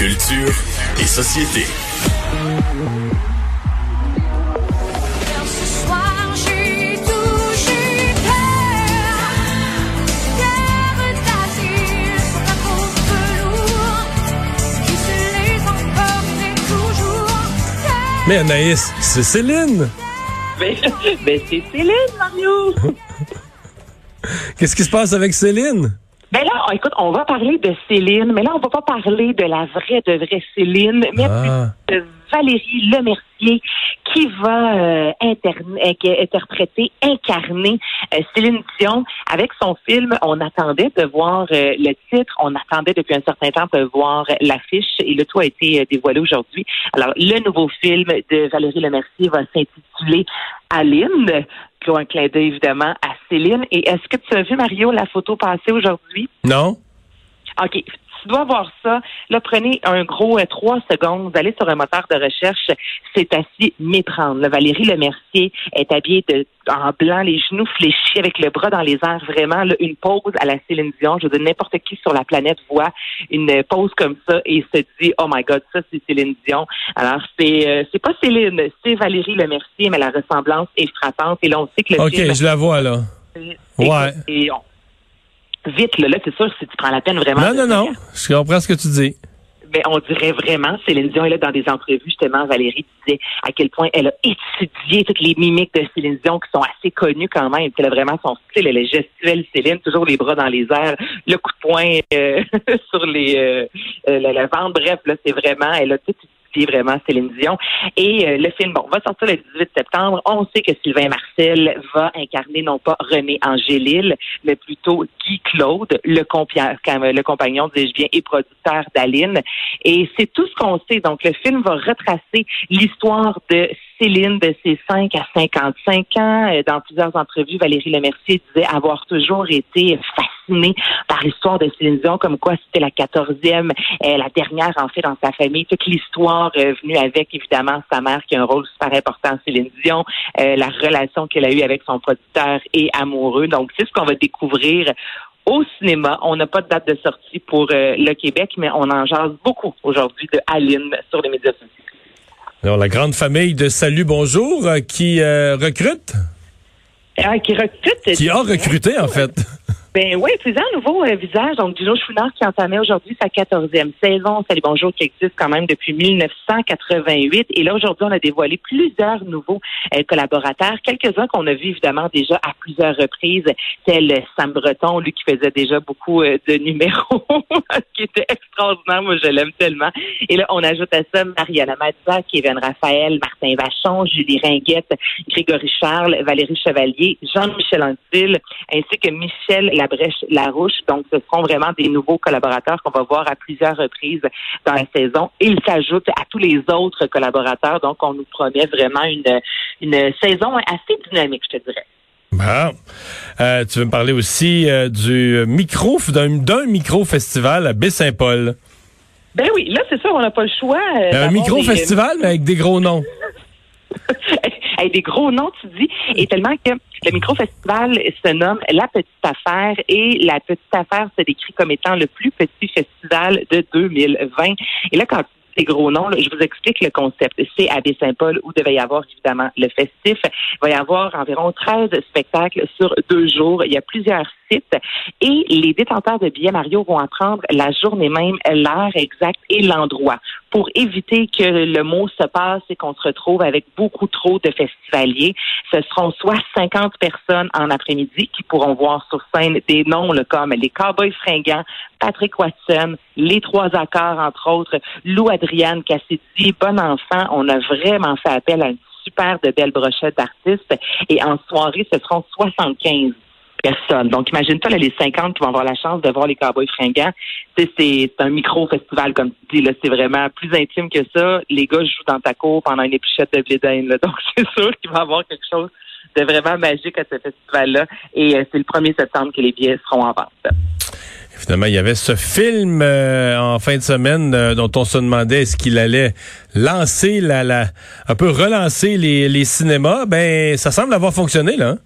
Culture et société. Mais Anaïs, c'est Céline. Ben, ben, c'est Céline, Mario. Qu'est-ce qui se passe avec Céline? Ben là, écoute, on va parler de Céline, mais là, on va pas parler de la vraie, de vraie Céline, mais Ah. de Valérie Lemercier, qui va euh, euh, interpréter, incarner euh, Céline Dion. Avec son film, on attendait de voir euh, le titre, on attendait depuis un certain temps de voir l'affiche, et le tout a été dévoilé aujourd'hui. Alors, le nouveau film de Valérie Lemercier va s'intituler Aline, qui a un clin d'œil évidemment à Céline. Et est-ce que tu as vu, Mario, la photo passée aujourd'hui? Non? OK. Tu dois voir ça. Là, prenez un gros euh, trois secondes. Vous allez sur un moteur de recherche. C'est assez méprendre. Valérie Lemercier est habillée de, en blanc, les genoux fléchis, avec le bras dans les airs. Vraiment, là, une pose à la Céline Dion. Je veux dire, n'importe qui sur la planète voit une pose comme ça et se dit, oh my God, ça, c'est Céline Dion. Alors, c'est euh, c'est pas Céline, c'est Valérie Lemercier, mais la ressemblance est frappante. Et là, on sait que le OK, film... je la vois, là. Ouais. et on- Vite, là, là c'est sûr, si tu prends la peine vraiment... Non, non, non. Je comprends ce que tu dis. Mais on dirait vraiment, Céline Dion est là dans des entrevues, justement, Valérie disait à quel point elle a étudié toutes les mimiques de Céline Dion qui sont assez connues quand même. Elle a vraiment son style, elle est gestuelle Céline, toujours les bras dans les airs, le coup de poing euh, sur les euh, euh, la, la ventre. Bref, là, c'est vraiment, elle a tout étudié vraiment Céline Dion. Et euh, le film, bon, va sortir le 18 septembre. On sait que Sylvain Marcel va incarner non pas René Angélil, mais plutôt Guy Claude, le, le compagnon, dis-je bien, et producteur d'Aline. Et c'est tout ce qu'on sait. Donc, le film va retracer l'histoire de Céline de ses 5 à 55 ans. Euh, Dans plusieurs entrevues, Valérie Lemercier disait avoir toujours été fascinée par l'histoire de Céline Dion, comme quoi c'était la 14e, euh, la dernière en fait dans sa famille. Toute l'histoire euh, venue avec, évidemment, sa mère qui a un rôle super important, Céline Dion, la relation qu'elle a eue avec son producteur et amoureux. Donc, c'est ce qu'on va découvrir au cinéma. On n'a pas de date de sortie pour euh, le Québec, mais on en jase beaucoup aujourd'hui de Aline sur les médias sociaux. Alors, la grande famille de Salut Bonjour euh, qui euh, recrute, Ah, qui recrute. qui a recruté, en fait. Ben oui, plusieurs nouveaux euh, visages. Donc, Gino Chouinard qui entamait aujourd'hui sa 14e saison. Salut Bonjour qui existe quand même depuis 1988. Et là, aujourd'hui, on a dévoilé plusieurs nouveaux euh, collaborateurs. Quelques-uns qu'on a vus évidemment déjà à plusieurs reprises, tel Sam Breton, lui qui faisait déjà beaucoup euh, de numéros, qui était Moi, je l'aime tellement. Et là, on ajoute à ça Mariana Mazza, Kevin Raphaël, Martin Vachon, Julie Ringuette, Grégory Charles, Valérie Chevalier, Jean-Michel Antil, ainsi que Michel Labrèche Larouche. Donc, ce seront vraiment des nouveaux collaborateurs qu'on va voir à plusieurs reprises dans la saison. Ils s'ajoutent à tous les autres collaborateurs. Donc, on nous promet vraiment une, une saison assez dynamique, je te dirais. Bon. Euh, tu veux me parler aussi euh, du micro, d'un micro-festival à Baie-Saint-Paul. Ben oui, là, c'est sûr, on n'a pas le choix. euh, Un micro-festival, mais avec des gros noms. avec des gros noms, tu dis, et tellement que le micro-festival se nomme La Petite Affaire et La Petite Affaire se décrit comme étant le plus petit festival de 2020. Et là, quand tu gros noms, je vous explique le concept. C'est à Baie-Saint-Paul où devait y avoir évidemment le festif. Il va y avoir environ 13 spectacles sur deux jours. Il y a plusieurs sites et les détenteurs de billets Mario vont apprendre la journée même l'heure exacte et l'endroit pour éviter que le mot se passe et qu'on se retrouve avec beaucoup trop de festivaliers. Ce seront soit 50 personnes en après-midi qui pourront voir sur scène des noms comme les Cowboys fringants, Patrick Watson, les Trois Accords, entre autres, Lou Adriane Cassidy, Bon Enfant. On a vraiment fait appel à une super de belle brochette d'artistes et en soirée, ce seront 75 personnes. Donc, imagine-toi là, les 50 qui vont avoir la chance de voir les Cowboys fringants. C'est un micro-festival, comme tu dis. là. C'est vraiment plus intime que ça. Les gars jouent dans ta cour pendant une épluchette de blé d'Inde. Donc, c'est sûr qu'il va y avoir quelque chose de vraiment magique à ce festival-là. Et euh, c'est le 1er septembre que les billets seront en vente. Finalement, il y avait ce film euh, en fin de semaine euh, dont on se demandait est-ce qu'il allait lancer la, la un peu relancer les, les cinémas. Ben, ça semble avoir fonctionné là.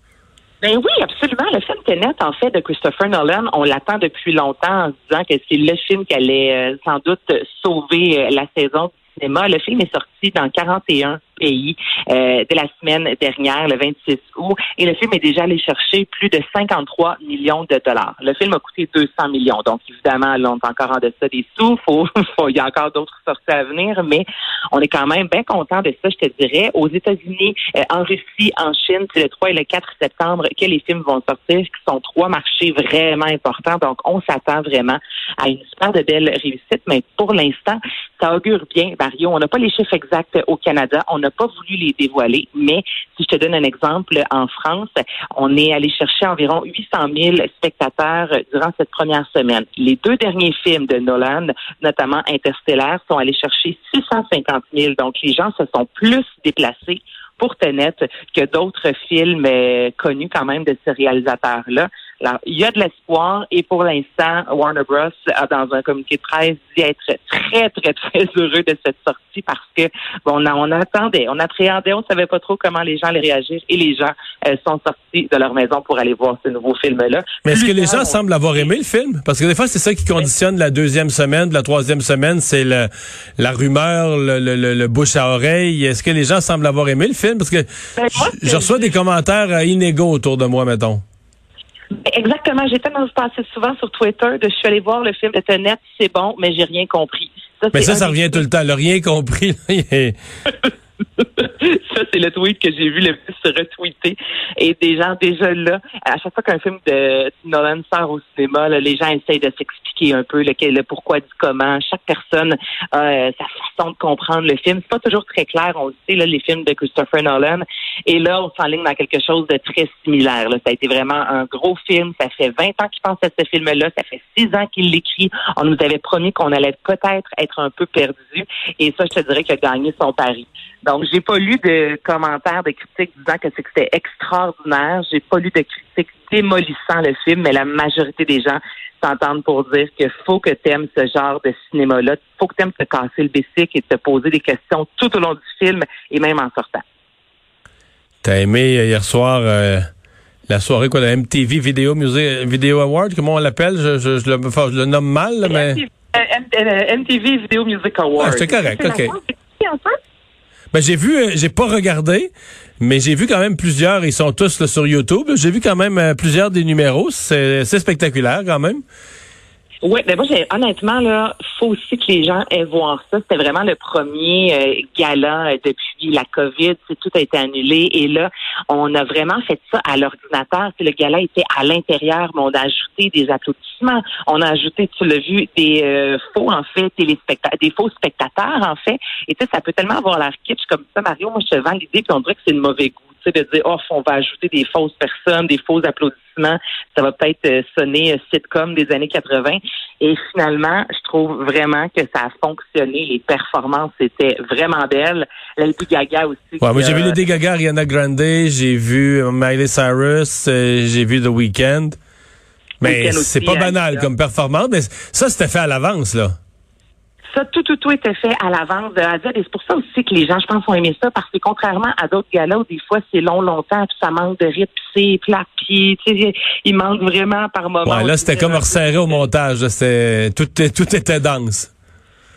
Ben oui, absolument. Le film Tenet, en fait, de Christopher Nolan, on l'attend depuis longtemps en disant que c'est le film qui allait euh, sans doute sauver euh, la saison Le film est sorti dans 41 pays euh, de la semaine dernière, le 26 août, et le film est déjà allé chercher plus de 53 millions de dollars. Le film a coûté 200 millions, donc évidemment, là, on est encore en deçà des sous. Faut, faut- il y a encore d'autres sorties à venir, mais on est quand même bien content de ça, je te dirais. Aux États-Unis, euh, en Russie, en Chine, c'est le 3 et le 4 septembre que les films vont sortir, qui sont trois marchés vraiment importants. Donc, on s'attend vraiment à une super de belle réussite, mais pour l'instant, ça augure bien, On n'a pas les chiffres exacts au Canada. On n'a pas voulu les dévoiler, mais si je te donne un exemple, en France, on est allé chercher environ 800 000 spectateurs durant cette première semaine. Les deux derniers films de Nolan, notamment Interstellar, sont allés chercher 650 000. Donc, les gens se sont plus déplacés pour Tenet que d'autres films euh, connus quand même de ce réalisateur-là. Alors, il y a de l'espoir et pour l'instant, Warner Bros. a dans un communiqué de presse dit être très, très, très heureux de cette sortie parce que bon, on, attendait, on appréhendait, on savait pas trop comment les gens allaient réagir et les gens euh, sont sortis de leur maison pour aller voir ce nouveau film-là. Mais est-ce que les gens semblent avoir aimé le film? Parce que des fois, c'est ça qui conditionne la deuxième semaine, la troisième semaine, c'est le, la rumeur, le, le, le- le bouche à oreille. Est-ce que les gens semblent avoir aimé le film? Parce que Ben, moi, je, je reçois des commentaires euh, inégaux autour de moi, mettons. Exactement. J'ai tellement passé souvent sur Twitter de je suis allé voir le film de Tenet, c'est bon, mais j'ai rien compris. Mais ça, un ça revient tout le temps. Le rien compris. là, il est- ça, c'est le tweet que j'ai vu le plus se retweeter. Et des gens déjà là, à chaque fois qu'un film de Nolan sort au cinéma, là, les gens essayent de s'expliquer un peu le, le pourquoi du comment. Chaque personne a euh, sa façon de comprendre le film. C'est pas toujours très clair, on le sait, là, les films de Christopher Nolan. Et là, on s'enligne dans quelque chose de très similaire. Là. Ça a été vraiment un gros film. Ça fait 20 ans qu'il pense à ce film-là. Ça fait 6 ans qu'il l'écrit. On nous avait promis qu'on allait peut-être être un peu perdu. Et ça, je te dirais qu'il a gagné son pari. Donc, j'ai pas lu de commentaires, de critiques disant que que c'était extraordinaire. J'ai pas lu de critiques démolissant le film, mais la majorité des gens s'entendent pour dire qu'il faut que tu aimes ce genre de cinéma-là. faut que tu aimes te casser le bicycle et te poser des questions tout au long du film et même en sortant. T'as aimé euh, hier soir euh, la soirée quoi, la MTV Video Music Video Award, comment on l'appelle? Je, je, je le, enfin, je le nomme mal, mais. MTV, euh, MTV Video Music Award. Ah, c'est correct, ok. un peu Ben, j'ai vu, euh, j'ai pas regardé, mais j'ai vu quand même plusieurs, ils sont tous sur YouTube. J'ai vu quand même euh, plusieurs des numéros. C'est spectaculaire quand même. Oui, mais moi, j'ai, honnêtement, là, faut aussi que les gens aient voir ça. C'était vraiment le premier euh, gala euh, depuis la COVID. Tout a été annulé. Et là, on a vraiment fait ça à l'ordinateur. Le gala était à l'intérieur, mais on a ajouté des applaudissements. On a ajouté, tu l'as vu, des euh, faux, en fait, téléspectateurs, des faux spectateurs, en fait. Et tu sais, ça peut tellement avoir l'air kitsch comme ça, Mario. Moi, je te vends l'idée, puis on dirait que c'est de mauvais goût. Sais, de dire, oh, on va ajouter des fausses personnes, des faux applaudissements. Ça va peut-être euh, sonner euh, sitcom des années 80. Et finalement, je trouve vraiment que ça a fonctionné. Les performances étaient vraiment belles. Lady Gaga aussi. Ouais, moi j'ai vu Lady Gaga, Ariana Grande, j'ai vu Miley Cyrus, euh, j'ai vu The Weeknd. Mais c'est pas hein, banal comme performance, mais ça c'était fait à l'avance là. Ça, tout, tout, tout était fait à l'avance de A à Z. Et c'est pour ça aussi que les gens, je pense, ont aimé ça, parce que contrairement à d'autres galas où des fois c'est long, longtemps, puis ça manque de rythme, puis c'est plat, puis tu sais, il manque vraiment par moment. Ouais, là c'était comme resserré au montage, tout, tout était dense.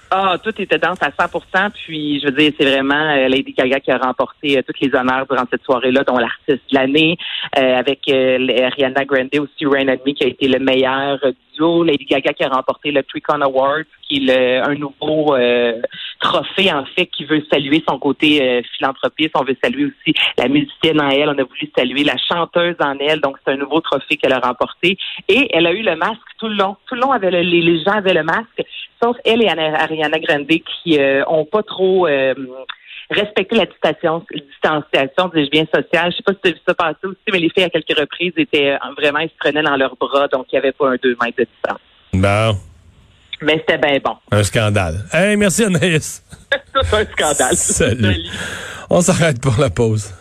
Ah, tout était dense à 100 Puis, je veux dire, c'est vraiment euh, Lady Gaga qui a remporté euh, tous les honneurs durant cette soirée-là, dont l'artiste de l'année, euh, avec euh, Ariana Grande aussi, Rain and Me, qui a été le meilleur duo. Lady Gaga qui a remporté le Tricon Award, qui est le- un nouveau euh, trophée, en fait, qui veut saluer son côté euh, philanthropiste. On veut saluer aussi la musicienne en elle. On a voulu saluer la chanteuse en elle. Donc, c'est un nouveau trophée qu'elle a remporté. Et elle a eu le masque tout le long. Tout le long, avait le- les, gens avaient le masque, sauf elle et Ana- Ariana Grande qui euh, ont pas trop euh, respecté la distanciation, distanciation, dis-je bien, sociale. Je sais pas si tu as vu ça passer aussi, mais les filles, à quelques reprises, étaient euh, vraiment, ils se prenaient dans leurs bras, donc il n'y avait pas un deux mètres de distance. Bon, Mais c'était bien bon. un scandale. Hey, merci Anaïs. C'est un scandale. Salut. On s'arrête pour la pause.